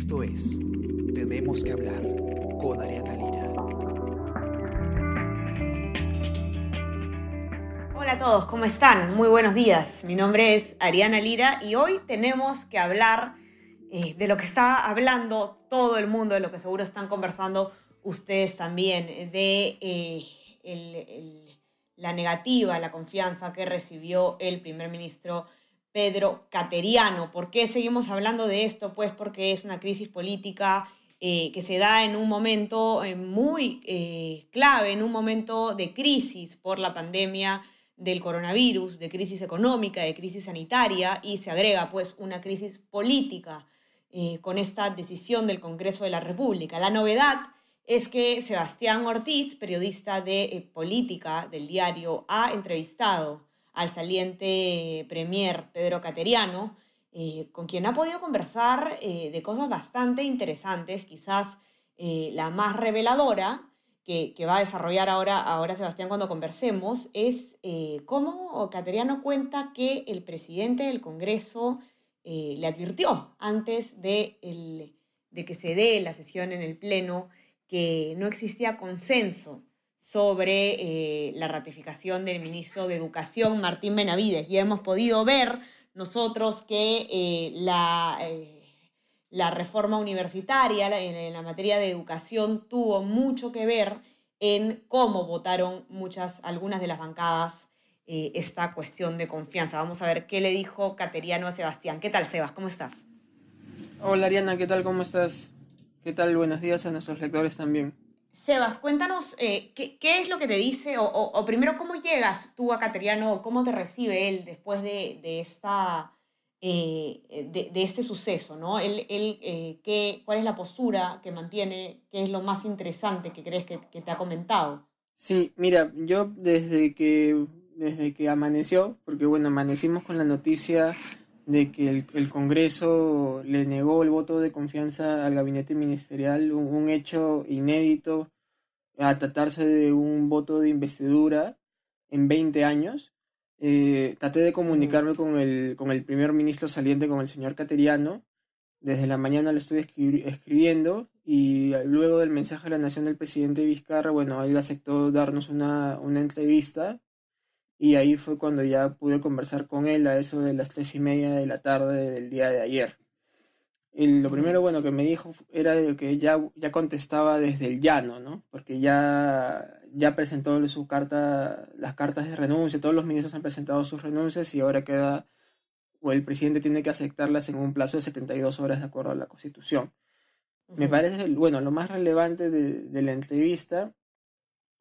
Esto es Tenemos que hablar con Ariana Lira. Hola a todos, ¿cómo están? Muy buenos días. Mi nombre es Ariana Lira y hoy tenemos que hablar eh, de lo que está hablando todo el mundo, de lo que seguro están conversando ustedes también, de eh, la negativa, la confianza que recibió el primer ministro Pedro Cateriano. ¿Por qué seguimos hablando de esto? Pues porque es una crisis política eh, que se da en un momento eh, muy eh, clave, en un momento de crisis por la pandemia del coronavirus, de crisis económica, de crisis sanitaria, y se agrega pues una crisis política con esta decisión del Congreso de la República. La novedad es que Sebastián Ortiz, periodista de política del diario, ha entrevistado al saliente premier Pedro Cateriano, eh, con quien ha podido conversar eh, de cosas bastante interesantes, quizás eh, la más reveladora que, va a desarrollar ahora, ahora Sebastián cuando conversemos, es cómo Cateriano cuenta que el presidente del Congreso le advirtió antes de, de que se dé la sesión en el Pleno que no existía consenso sobre eh, la ratificación del ministro de Educación, Martín Benavides. Y hemos podido ver nosotros que eh, la, eh, la, reforma universitaria en, la materia de educación tuvo mucho que ver en cómo votaron muchas, algunas de las bancadas esta cuestión de confianza. Vamos a ver qué le dijo Cateriano a Sebastián. ¿Qué tal, Sebas? ¿Cómo estás? Hola, Ariana, ¿qué tal? ¿Cómo estás? ¿Qué tal? Buenos días a nuestros lectores también. Sebas, cuéntanos eh, ¿qué, es lo que te dice, o, primero, ¿cómo llegas tú a Cateriano, cómo te recibe él después de, esta, eh, de, este suceso? ¿no? Él, eh, ¿qué, ¿Cuál es la postura que mantiene? ¿Qué es lo más interesante que crees que, te ha comentado? Sí, mira, yo desde que, desde que amaneció, porque bueno, amanecimos con la noticia de que el, Congreso le negó el voto de confianza al gabinete ministerial, un, hecho inédito a tratarse de un voto de investidura en 20 años. Eh, traté de comunicarme con el, con el primer ministro saliente, con el señor Cateriano. Desde la mañana lo estoy escribiendo y luego del mensaje a la nación del presidente Vizcarra, bueno, él aceptó darnos una, una entrevista y ahí fue cuando ya pude conversar con él a eso de las tres y media de la tarde del día de ayer. Y lo primero, bueno, que me dijo era que ya, ya contestaba desde el llano, ¿no? Porque ya, ya presentó su carta, las cartas de renuncia, todos los ministros han presentado sus renuncias y ahora queda, o el presidente tiene que aceptarlas en un plazo de 72 horas de acuerdo a la Constitución. Me parece, bueno, lo más relevante de, de la entrevista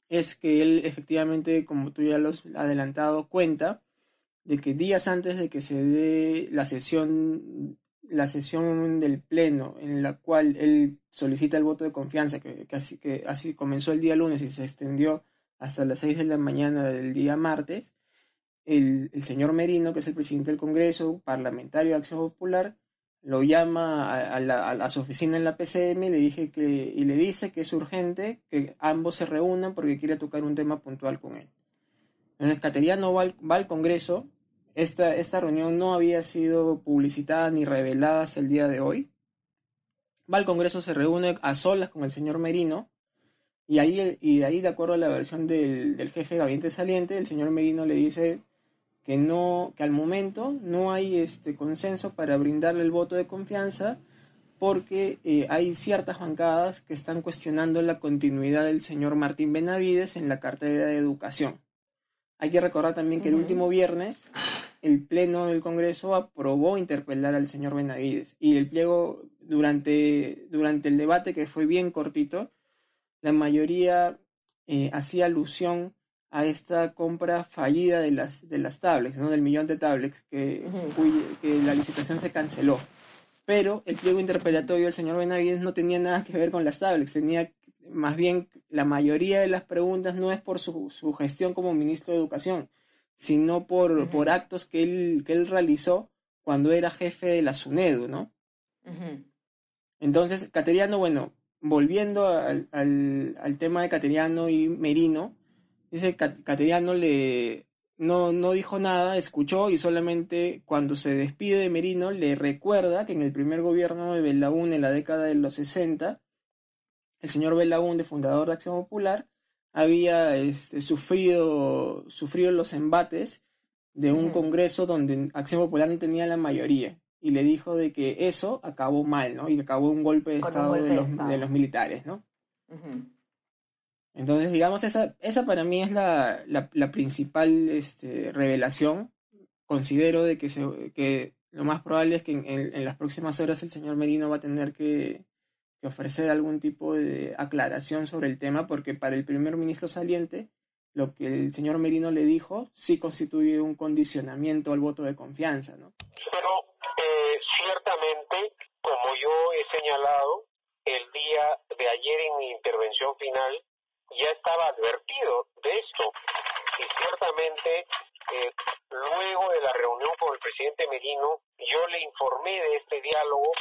es que él efectivamente, como tú ya lo has adelantado, cuenta de que días antes de que se dé la sesión, la sesión del Pleno, en la cual él solicita el voto de confianza, que, así, que así comenzó el día lunes y se extendió hasta las 6 de la mañana del día martes, el, el señor Merino, que es el presidente del Congreso, parlamentario de Acción Popular, lo llama a, la, a, su oficina en la PCM y le, dije que, y le dice que es urgente que ambos se reúnan porque quiere tocar un tema puntual con él. Entonces, Cateriano va al, va al Congreso. Esta, esta reunión no había sido publicitada ni revelada hasta el día de hoy. Va al Congreso, se reúne a solas con el señor Merino. Y, ahí, y de ahí, de acuerdo a la versión del, del jefe de gabinete saliente, el señor Merino le dice que no que al momento no hay este consenso para brindarle el voto de confianza porque eh, hay ciertas bancadas que están cuestionando la continuidad del señor Martín Benavides en la cartera de educación. Hay que recordar también que el último viernes el Pleno del Congreso aprobó interpelar al señor Benavides y el pliego durante, durante el debate, que fue bien cortito, la mayoría eh, hacía alusión a esta compra fallida de las, de las tablets, ¿no? del millón de tablets, que, que la licitación se canceló. Pero el pliego interpelatorio del señor Benavides no tenía nada que ver con las tablets, tenía más bien la mayoría de las preguntas no es por su, su gestión como ministro de Educación, sino por, por actos que él, que él realizó cuando era jefe de la SUNEDU, ¿no? Entonces, Cateriano, bueno, volviendo al, al, al tema de Cateriano y Merino, Dice Cateriano le, no, no dijo nada, escuchó y solamente cuando se despide de Merino le recuerda que en el primer gobierno de Belaún en la década de los 60, el señor Belaún, fundador de Acción Popular, había este, sufrido, sufrido los embates de un congreso donde Acción Popular no tenía la mayoría y le dijo de que eso acabó mal, ¿no? Y acabó un golpe de, estado, de los, de los, militares, ¿no? Entonces, digamos, esa, esa para mí es la, la, principal este, revelación. Considero de que, se, que lo más probable es que en, en, las próximas horas el señor Merino va a tener que, que, ofrecer algún tipo de aclaración sobre el tema, porque para el primer ministro saliente, lo que el señor Merino le dijo sí constituye un condicionamiento al voto de confianza, ¿no? Pero eh, ciertamente, como yo he señalado el día de ayer en mi intervención final, ya estaba advertido de esto y ciertamente eh, luego de la reunión con el presidente Merino yo le informé de este diálogo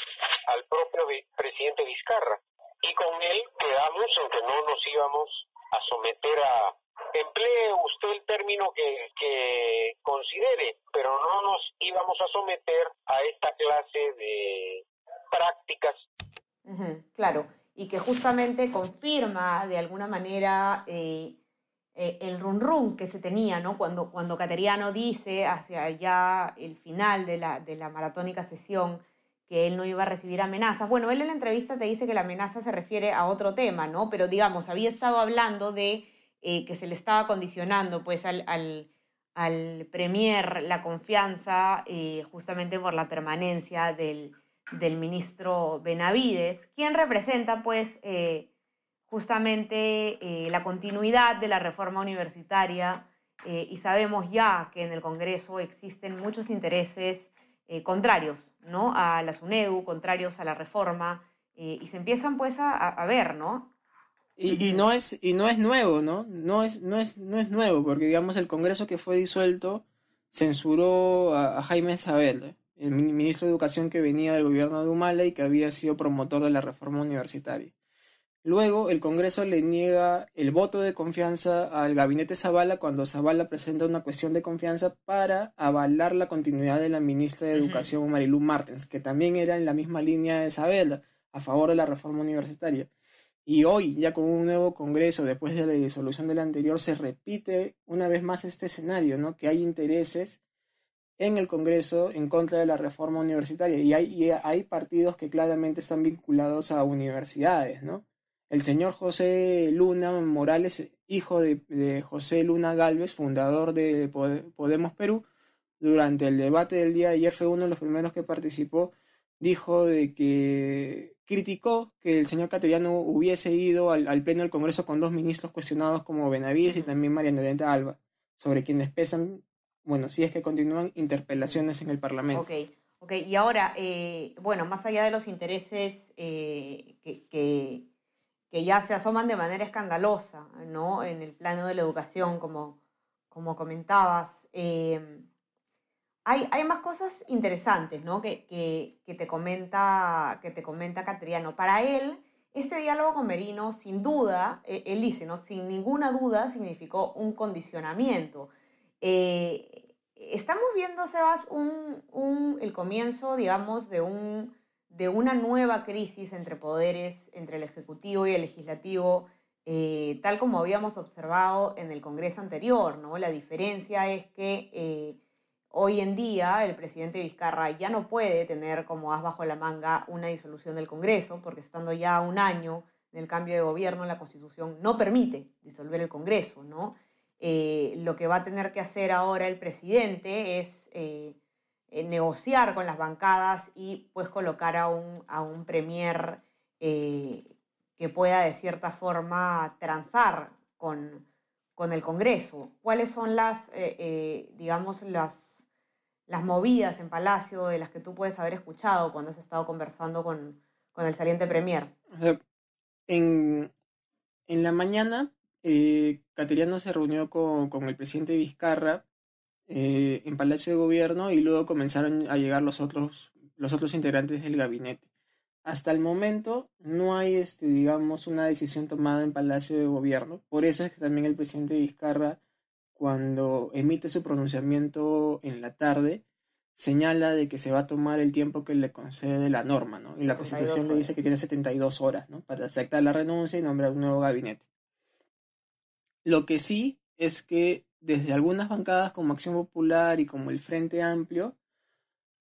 al propio presidente Vizcarra y con él quedamos en que no nos íbamos a someter a emplee usted el término que, que considere, pero no nos íbamos a someter a esta clase de prácticas. claro y que justamente confirma de alguna manera eh, eh, el run run que se tenía, ¿no? Cuando, cuando Cateriano dice hacia ya el final de la, de la maratónica sesión que él no iba a recibir amenazas. Bueno, él en la entrevista te dice que la amenaza se refiere a otro tema, ¿no? Pero digamos, había estado hablando de eh, que se le estaba condicionando pues al, al, al Premier la confianza justamente por la permanencia del, del ministro Benavides, quien representa pues eh, justamente eh, la continuidad de la reforma universitaria eh, y sabemos ya que en el Congreso existen muchos intereses contrarios ¿no? a la SUNEDU, contrarios a la reforma y se empiezan pues a, ver, ¿no? Y, no es, y no es nuevo, ¿no? No es, no, es, no es nuevo, porque digamos el Congreso que fue disuelto censuró a, a Jaime Isabel el ministro de Educación que venía del gobierno de Humala y que había sido promotor de la reforma universitaria. Luego, el Congreso le niega el voto de confianza al gabinete Zavala cuando Zavala presenta una cuestión de confianza para avalar la continuidad de la ministra de Educación, Marilu Martens, que también era en la misma línea de Isabela, a favor de la reforma universitaria. Y hoy, ya con un nuevo Congreso, después de la disolución del anterior, se repite una vez más este escenario, ¿no? Que hay intereses en el Congreso en contra de la reforma universitaria y hay, hay partidos que claramente están vinculados a universidades, ¿no? El señor José Luna Morales, hijo de, José Luna Galvez, fundador de Podemos Perú, durante el debate del día de ayer fue uno de los primeros que participó, dijo de que criticó que el señor Cateriano hubiese ido al, pleno del Congreso con dos ministros cuestionados como Benavides y también María Norenta Alba, sobre quienes pesan bueno, si es que continúan interpelaciones en el Parlamento. Ok. Y ahora, eh, bueno, más allá de los intereses eh, que, ya se asoman de manera escandalosa, ¿no? En el plano de la educación, como, como comentabas, eh, hay, hay, más cosas interesantes, ¿no? Que, que, te comenta, que te comenta Catriano. Para él, ese diálogo con Merino, sin duda, él dice, ¿no? Sin ninguna duda, significó un condicionamiento. Eh, estamos viendo, Sebas, un, el comienzo, digamos, de, un, de una nueva crisis entre poderes, entre el Ejecutivo y el Legislativo, eh, tal como habíamos observado en el Congreso anterior, ¿no? La diferencia es que eh, hoy en día el presidente Vizcarra ya no puede tener como as bajo la manga una disolución del Congreso, porque estando ya un año del cambio de gobierno, la Constitución no permite disolver el Congreso, ¿no? Eh, lo que va a tener que hacer ahora el presidente es eh, eh, negociar con las bancadas y pues colocar a un, a un premier que pueda de cierta forma transar con, con el Congreso. ¿Cuáles son las, digamos, las, las movidas en Palacio de las que tú puedes haber escuchado cuando has estado conversando con, con el saliente premier? En, en la mañana eh, Cateriano se reunió con, el presidente Vizcarra eh, en Palacio de Gobierno y luego comenzaron a llegar los otros, los otros integrantes del gabinete. Hasta el momento no hay, este, digamos, una decisión tomada en Palacio de Gobierno. Por eso es que también el presidente Vizcarra cuando emite su pronunciamiento en la tarde, señala de que se va a tomar el tiempo que le concede la norma, ¿no? Y la Constitución le dice que tiene 72 horas, ¿no? Para aceptar la renuncia y nombrar un nuevo gabinete. Lo que sí es que desde algunas bancadas como Acción Popular y como el Frente Amplio,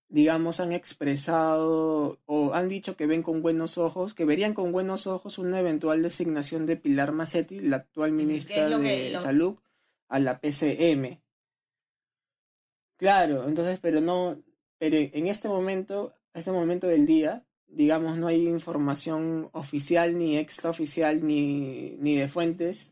digamos, han expresado o han dicho que ven con buenos ojos, que verían con buenos ojos una eventual designación de Pilar Macetti, la actual ministra de Salud, a la PCM. Claro, entonces, pero no, pero en este momento, este momento del día, digamos, no hay información oficial, ni extraoficial, ni, ni de fuentes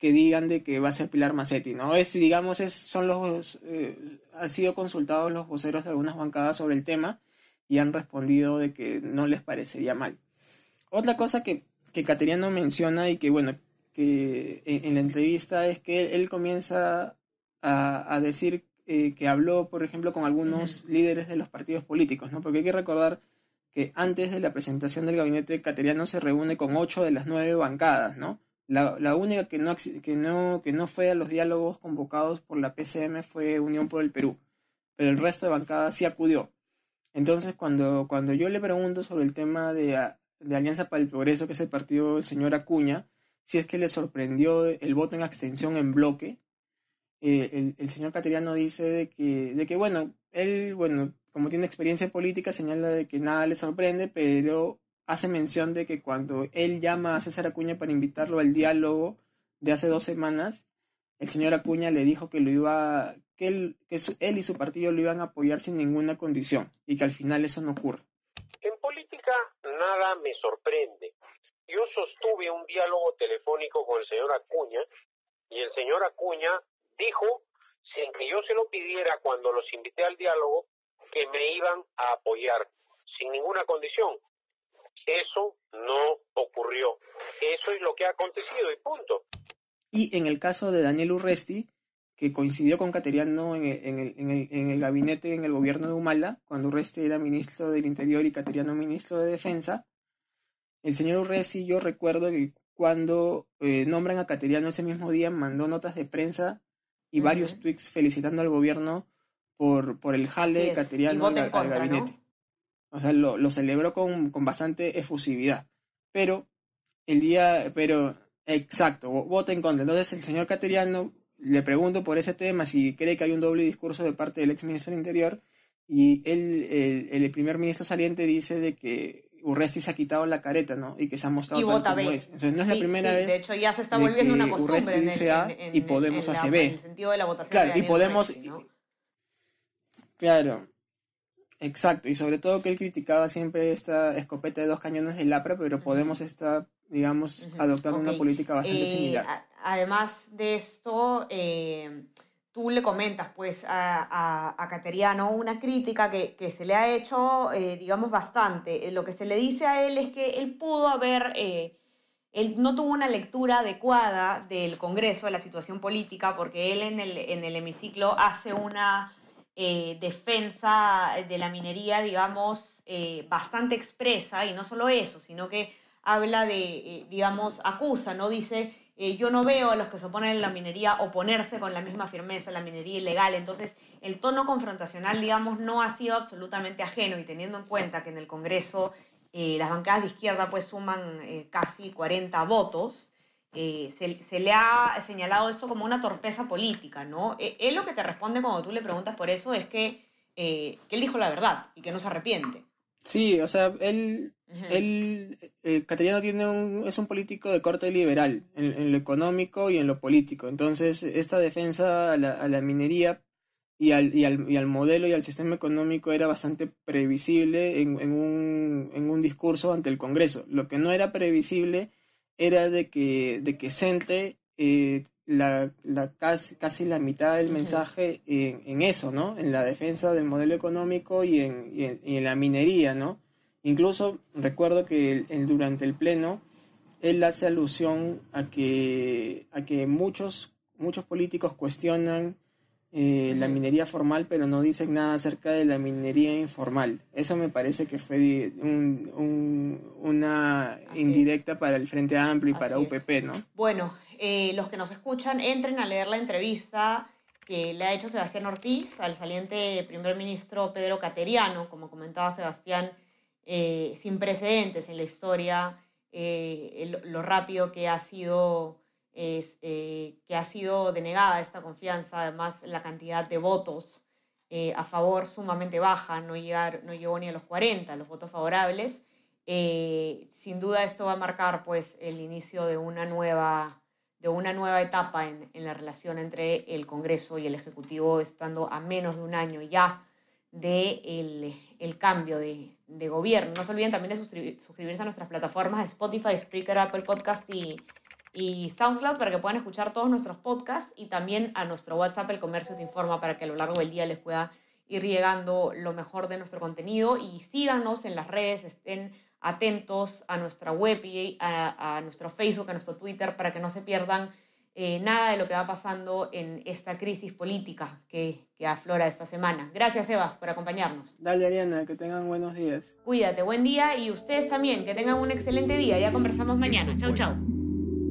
que digan de que va a ser Pilar Macetti, ¿no? Es, digamos, es, son los, eh, han sido consultados los voceros de algunas bancadas sobre el tema y han respondido de que no les parecería mal. Otra cosa que, que Cateriano menciona y que, bueno, que en, la entrevista es que él, comienza a, a decir eh, que habló, por ejemplo, con algunos líderes de los partidos políticos, ¿no? Porque hay que recordar que antes de la presentación del gabinete cateriano se reúne con ocho de las nueve bancadas, ¿no? La, única que no, que, no, que no fue a los diálogos convocados por la PCM fue Unión por el Perú, pero el resto de bancadas sí acudió. Entonces, cuando, cuando yo le pregunto sobre el tema de, de Alianza para el Progreso, que es el partido del señor Acuña, si es que le sorprendió el voto en abstención en bloque, eh, el, señor Cateriano dice de que, de que, bueno, él, bueno, como tiene experiencia política, señala de que nada le sorprende, pero hace mención de que cuando él llama a César Acuña para invitarlo al diálogo de hace dos semanas, el señor Acuña le dijo que lo iba, que él, que él y su partido lo iban a apoyar sin ninguna condición y que al final eso no ocurre. En política nada me sorprende. Yo sostuve un diálogo telefónico con el señor Acuña y el señor Acuña dijo, sin que yo se lo pidiera cuando los invité al diálogo, que me iban a apoyar, sin ninguna condición. Eso no ocurrió. Eso es lo que ha acontecido y punto. Y en el caso de Daniel Urresti, que coincidió con Cateriano en el, en, el, en, el, gabinete, en el gobierno de Humala, cuando Urresti era ministro del Interior y Cateriano ministro de Defensa, el señor Urresti, yo recuerdo que cuando eh, nombran a Cateriano ese mismo día, mandó notas de prensa y varios tweets felicitando al gobierno por, por el jale cateriano al, gabinete. O sea, lo, lo celebró con, con, bastante efusividad. Pero el día, pero exacto, vota en contra. Entonces el señor Cateriano le pregunto por ese tema si cree que hay un doble discurso de parte del ex ministro del Interior y él, el, el primer ministro saliente dice de que Urresti se ha quitado la careta, ¿no? Y que se ha mostrado tal como es. Entonces no es la primera vez. De hecho, ya se está volviendo una costumbre. Urresti dice A y Podemos hace B. En el sentido de la votación. Claro, y Podemos. Claro, exacto. Y sobre todo que él criticaba siempre esta escopeta de dos cañones de Lapra, pero Podemos está, digamos, adoptando una política bastante eh, similar. Además de esto. Eh, tú le comentas pues a, a, Cateriano una crítica que, que, se le ha hecho, eh, digamos, bastante. Lo que se le dice a él es que él pudo haber, él no tuvo una lectura adecuada del Congreso, de la situación política, porque él en el, en el hemiciclo hace una defensa de la minería, digamos, bastante expresa, y no solo eso, sino que habla de, digamos, acusa, ¿no? Dice eh, yo no veo a los que se oponen a la minería oponerse con la misma firmeza a la minería ilegal. Entonces, el tono confrontacional, digamos, no ha sido absolutamente ajeno y teniendo en cuenta que en el Congreso eh, las bancadas de izquierda pues suman eh, casi 40 votos, se, se, le ha señalado esto como una torpeza política, ¿no? él lo que te responde cuando tú le preguntas por eso es que, que él dijo la verdad y que no se arrepiente. Sí, o sea, él, él eh, tiene un, es un político de corte liberal en, lo económico y en lo político. Entonces, esta defensa a la, a la minería y al, y, al, y al, modelo y al sistema económico era bastante previsible en, en, un, en un discurso ante el Congreso. Lo que no era previsible era de que, de que Centre eh, la, la casi, casi, la mitad del mensaje en, en, eso, ¿no? En la defensa del modelo económico y en, y en, y en la minería, ¿no? Incluso recuerdo que durante el pleno él hace alusión a que, a que muchos, muchos políticos cuestionan eh, la minería formal, pero no dicen nada acerca de la minería informal. Eso me parece que fue una indirecta para el Frente Amplio y para UPP, ¿no? Bueno, eh, los que nos escuchan, entren a leer la entrevista que le ha hecho Sebastián Ortiz al saliente primer ministro Pedro Cateriano, como comentaba Sebastián, eh, sin precedentes en la historia, lo rápido que ha sido que ha sido denegada esta confianza, además la cantidad de votos a favor sumamente baja, no, llegar, no llegó ni a los 40 los votos favorables. sin duda esto va a marcar pues el inicio de una nueva de una nueva etapa en, en, la relación entre el Congreso y el Ejecutivo, estando a menos de un año ya de el, el cambio de, de, gobierno. No se olviden también de suscribirse a nuestras plataformas de Spotify, Spreaker, Apple Podcast y, y SoundCloud para que puedan escuchar todos nuestros podcasts y también a nuestro WhatsApp El Comercio Te Informa para que a lo largo del día les pueda ir llegando lo mejor de nuestro contenido y síganos en las redes, estén atentos a nuestra web y a, nuestro Facebook, a nuestro Twitter, para que no se pierdan eh, nada de lo que va pasando en esta crisis política que, que, aflora esta semana. Gracias, Evas, por acompañarnos. Dale, Ariana, que tengan buenos días. Cuídate, buen día y ustedes también, que tengan un excelente día. Ya conversamos mañana. Chau, chau.